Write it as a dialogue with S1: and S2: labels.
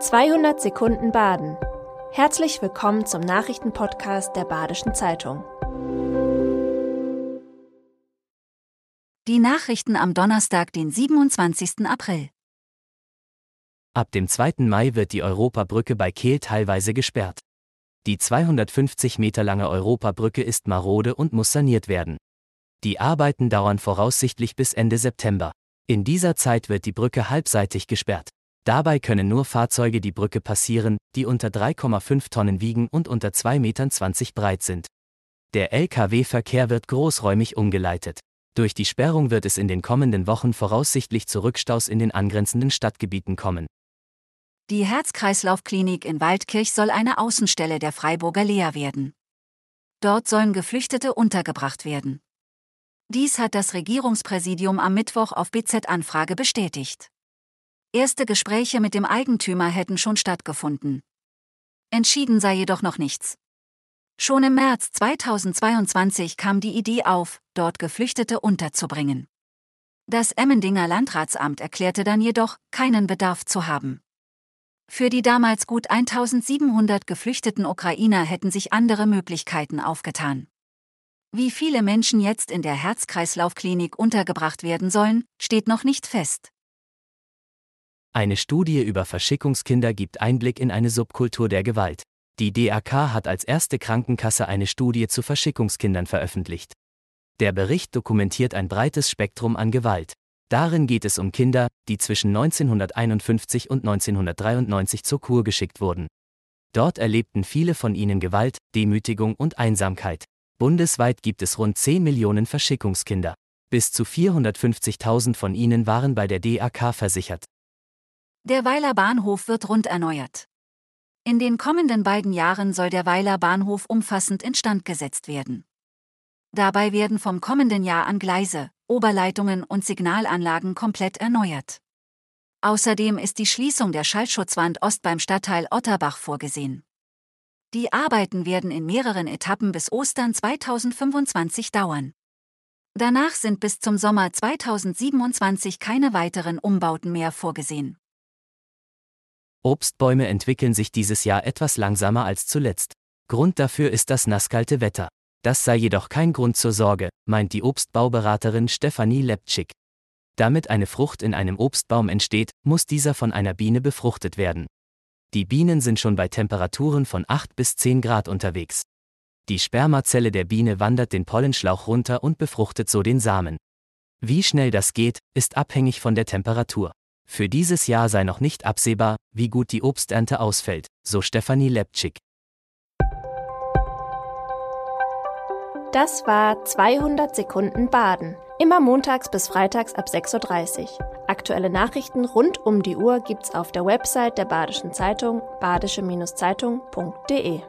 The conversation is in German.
S1: 200 Sekunden Baden. Herzlich willkommen zum Nachrichtenpodcast der Badischen Zeitung.
S2: Die Nachrichten am Donnerstag, den 27. April.
S3: Ab dem 2. Mai wird die Europabrücke bei Kehl teilweise gesperrt. Die 250 Meter lange Europabrücke ist marode und muss saniert werden. Die Arbeiten dauern voraussichtlich bis Ende September. In dieser Zeit wird die Brücke halbseitig gesperrt. Dabei können nur Fahrzeuge die Brücke passieren, die unter 3,5 Tonnen wiegen und unter 2,20 Metern breit sind. Der Lkw-Verkehr wird großräumig umgeleitet. Durch die Sperrung wird es in den kommenden Wochen voraussichtlich zu Rückstaus in den angrenzenden Stadtgebieten kommen.
S2: Die Herz-Kreislauf-Klinik in Waldkirch soll eine Außenstelle der Freiburger Lea werden. Dort sollen Geflüchtete untergebracht werden. Dies hat das Regierungspräsidium am Mittwoch auf BZ-Anfrage bestätigt. Erste Gespräche mit dem Eigentümer hätten schon stattgefunden. Entschieden sei jedoch noch nichts. Schon im März 2022 kam die Idee auf, dort Geflüchtete unterzubringen. Das Emmendinger Landratsamt erklärte dann jedoch, keinen Bedarf zu haben. Für die damals gut 1700 geflüchteten Ukrainer hätten sich andere Möglichkeiten aufgetan. Wie viele Menschen jetzt in der Herzkreislaufklinik untergebracht werden sollen, steht noch nicht fest.
S3: Eine Studie über Verschickungskinder gibt Einblick in eine Subkultur der Gewalt. Die DAK hat als erste Krankenkasse eine Studie zu Verschickungskindern veröffentlicht. Der Bericht dokumentiert ein breites Spektrum an Gewalt. Darin geht es um Kinder, die zwischen 1951 und 1993 zur Kur geschickt wurden. Dort erlebten viele von ihnen Gewalt, Demütigung und Einsamkeit. Bundesweit gibt es rund 10 Millionen Verschickungskinder. Bis zu 450.000 von ihnen waren bei der DAK versichert.
S2: Der Weiler Bahnhof wird rund erneuert. In den kommenden beiden Jahren soll der Weiler Bahnhof umfassend instand gesetzt werden. Dabei werden vom kommenden Jahr an Gleise, Oberleitungen und Signalanlagen komplett erneuert. Außerdem ist die Schließung der Schallschutzwand Ost beim Stadtteil Otterbach vorgesehen. Die Arbeiten werden in mehreren Etappen bis Ostern 2025 dauern. Danach sind bis zum Sommer 2027 keine weiteren Umbauten mehr vorgesehen.
S3: Obstbäume entwickeln sich dieses Jahr etwas langsamer als zuletzt. Grund dafür ist das nasskalte Wetter. Das sei jedoch kein Grund zur Sorge, meint die Obstbauberaterin Stefanie Lepczyk. Damit eine Frucht in einem Obstbaum entsteht, muss dieser von einer Biene befruchtet werden. Die Bienen sind schon bei Temperaturen von 8 bis 10 Grad unterwegs. Die Spermazelle der Biene wandert den Pollenschlauch runter und befruchtet so den Samen. Wie schnell das geht, ist abhängig von der Temperatur. Für dieses Jahr sei noch nicht absehbar, wie gut die Obsternte ausfällt, so Stefanie Lepczyk.
S1: Das war 200 Sekunden Baden. Immer montags bis freitags ab 6.30 Uhr. Aktuelle Nachrichten rund um die Uhr gibt's auf der Website der Badischen Zeitung badische-zeitung.de.